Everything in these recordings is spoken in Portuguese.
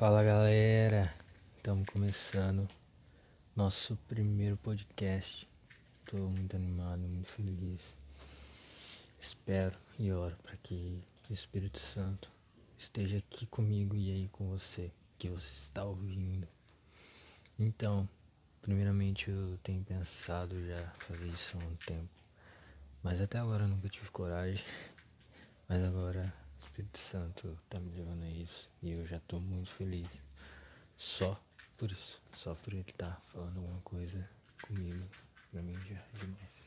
Fala galera, estamos começando nosso primeiro podcast. Estou muito animado, muito feliz. Espero e oro para que o Espírito Santo esteja aqui comigo e aí com você, que você está ouvindo. Então, primeiramente eu tenho pensado já fazer isso há um tempo, mas até agora eu nunca tive coragem. Mas agora Espírito Santo tá me levando a isso e eu já tô muito feliz. Só por isso, só por ele estar tá falando alguma coisa comigo, pra mim já é demais.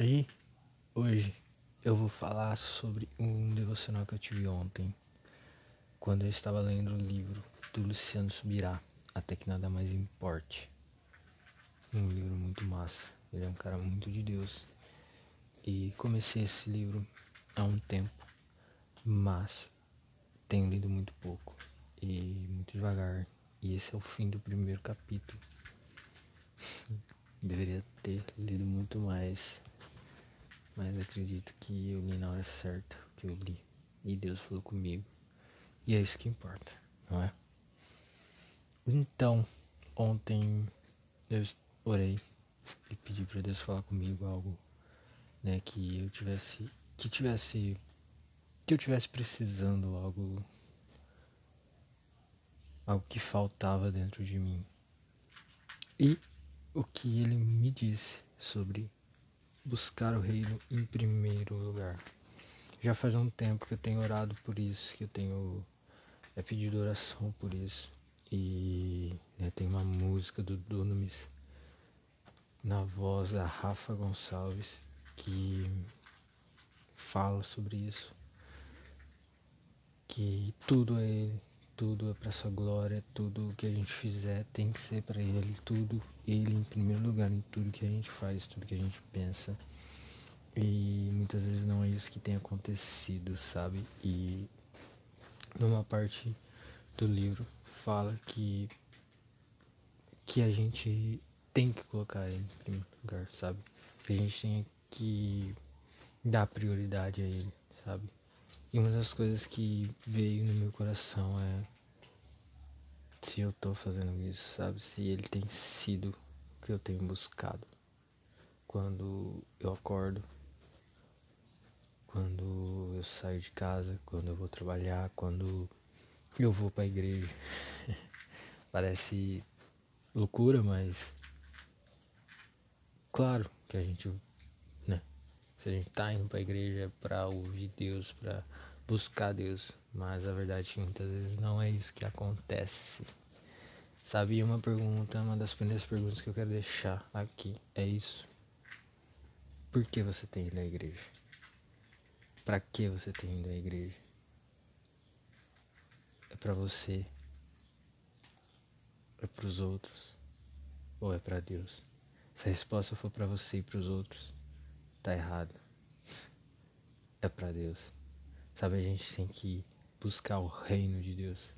E hoje eu vou falar sobre um devocional que eu tive ontem, quando eu estava lendo o livro do Luciano Subirá, Até que Nada Mais Importe. Um livro muito massa, ele é um cara muito de Deus. E comecei esse livro há um tempo mas tenho lido muito pouco e muito devagar. E esse é o fim do primeiro capítulo. Deveria ter lido muito mais, mas acredito que eu li na hora certa o que eu li. E Deus falou comigo. E é isso que importa, não é? Então, ontem eu orei e pedi para Deus falar comigo algo, né, que eu tivesse que tivesse que eu tivesse precisando algo algo que faltava dentro de mim. E o que ele me disse sobre buscar o reino em primeiro lugar. Já faz um tempo que eu tenho orado por isso, que eu tenho é pedido oração por isso. E né, tem uma música do Dunamis na voz da Rafa Gonçalves que fala sobre isso que tudo é Ele, tudo é para Sua glória, tudo que a gente fizer tem que ser para Ele, tudo Ele em primeiro lugar em tudo que a gente faz, tudo que a gente pensa. E muitas vezes não é isso que tem acontecido, sabe? E numa parte do livro fala que que a gente tem que colocar ele em primeiro lugar, sabe? Que a gente tem que dar prioridade a ele, sabe? E uma das coisas que veio no meu coração é se eu tô fazendo isso, sabe? Se ele tem sido o que eu tenho buscado. Quando eu acordo, quando eu saio de casa, quando eu vou trabalhar, quando eu vou para a igreja. Parece loucura, mas claro que a gente se a gente tá indo pra igreja pra ouvir Deus, pra buscar Deus. Mas a verdade é que muitas vezes não é isso que acontece. Sabe, uma pergunta, uma das primeiras perguntas que eu quero deixar aqui é isso. Por que você tem ido à igreja? Para que você tem ido à igreja? É para você? É para os outros? Ou é para Deus? Se a resposta for para você e para os outros, tá errado. É para Deus. Sabe, a gente tem que buscar o reino de Deus.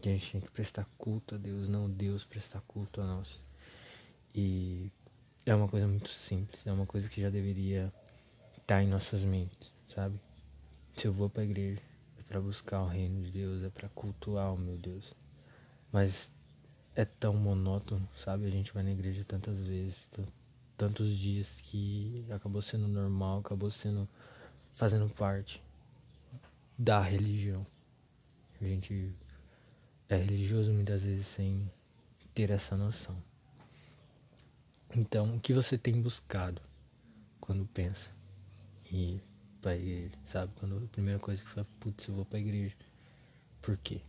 Que a gente tem que prestar culto a Deus, não Deus prestar culto a nós. E é uma coisa muito simples, é uma coisa que já deveria estar em nossas mentes, sabe? Se eu vou para a igreja, é para buscar o reino de Deus, é para cultuar o meu Deus. Mas é tão monótono, sabe? A gente vai na igreja tantas vezes, tantos dias que acabou sendo normal, acabou sendo fazendo parte da religião. A gente é religioso muitas vezes sem ter essa noção. Então, o que você tem buscado quando pensa em ir pra igreja, sabe? Quando a primeira coisa que fala, putz, eu vou pra igreja. Por quê?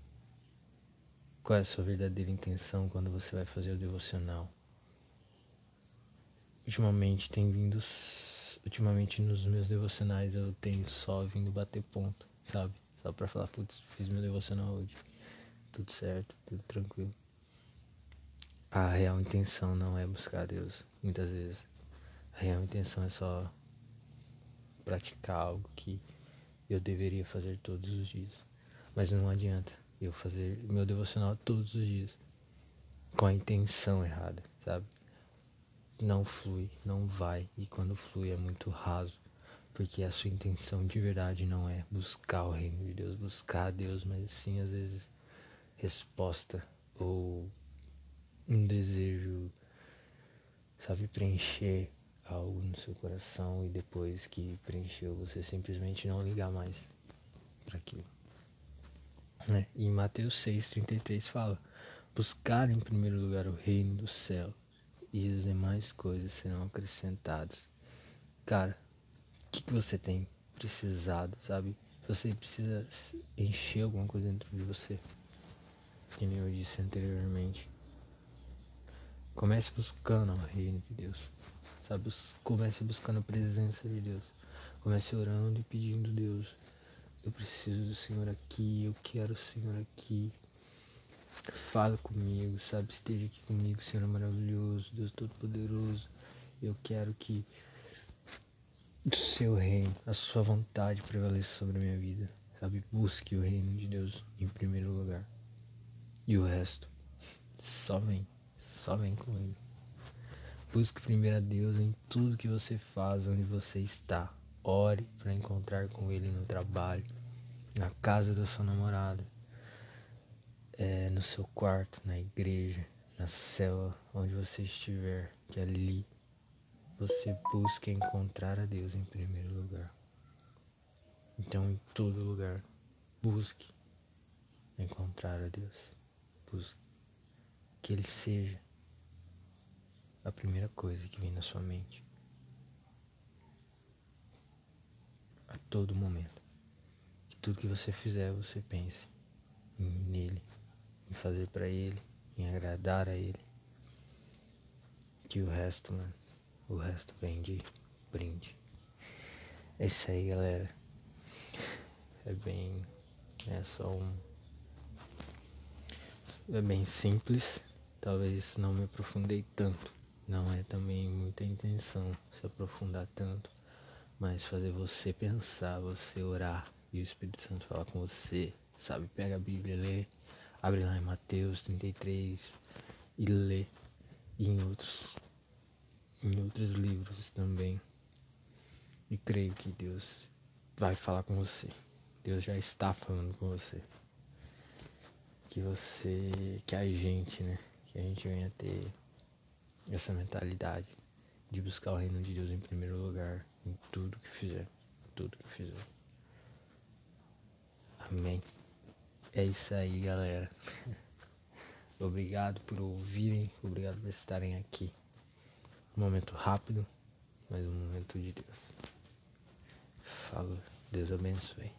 Qual é a sua verdadeira intenção quando você vai fazer o devocional? Ultimamente tem vindo. Ultimamente nos meus devocionais eu tenho só vindo bater ponto, sabe? Só pra falar, putz, fiz meu devocional hoje. Tudo certo, tudo tranquilo. A real intenção não é buscar Deus, muitas vezes. A real intenção é só praticar algo que eu deveria fazer todos os dias. Mas não adianta eu fazer meu devocional todos os dias com a intenção errada, sabe? Não flui, não vai. E quando flui é muito raso. Porque a sua intenção de verdade não é buscar o reino de Deus, buscar a Deus, mas sim às vezes resposta ou um desejo, sabe, preencher algo no seu coração e depois que preencheu você simplesmente não ligar mais para aquilo. Né? E em Mateus 6,33 fala: Buscar em primeiro lugar o reino do céu e as demais coisas serão acrescentadas. Cara, o que, que você tem precisado, sabe? Você precisa encher alguma coisa dentro de você. Que nem eu disse anteriormente. Comece buscando o reino de Deus. Sabe? Comece buscando a presença de Deus. Comece orando e pedindo Deus. Eu preciso do Senhor aqui, eu quero o Senhor aqui. Fala comigo, sabe? Esteja aqui comigo, Senhor maravilhoso, Deus Todo-Poderoso. Eu quero que o seu reino, a sua vontade prevaleça sobre a minha vida. Sabe? Busque o reino de Deus em primeiro lugar. E o resto, só vem, só vem com ele. Busque primeiro a Deus em tudo que você faz, onde você está. Ore para encontrar com Ele no trabalho, na casa da sua namorada, é, no seu quarto, na igreja, na cela, onde você estiver, que ali você busque encontrar a Deus em primeiro lugar. Então, em todo lugar, busque encontrar a Deus. Busque que Ele seja a primeira coisa que vem na sua mente. A todo momento. Que tudo que você fizer, você pense nele, em fazer para ele, em agradar a ele. Que o resto, mano, o resto vem de brinde. É isso aí, galera. É bem. É só um. É bem simples. Talvez não me aprofundei tanto. Não é também muita intenção se aprofundar tanto, mas fazer você pensar, você orar e o Espírito Santo falar com você, sabe? Pega a Bíblia, lê, abre lá em Mateus 33 e lê e em outros em outros livros também. E creio que Deus vai falar com você. Deus já está falando com você. Que você, que a gente, né? Que a gente venha ter essa mentalidade de buscar o reino de Deus em primeiro lugar em tudo que fizer, tudo que fizer. Amém. É isso aí, galera. obrigado por ouvirem, obrigado por estarem aqui. Um momento rápido, mas um momento de Deus. Fala, Deus abençoe.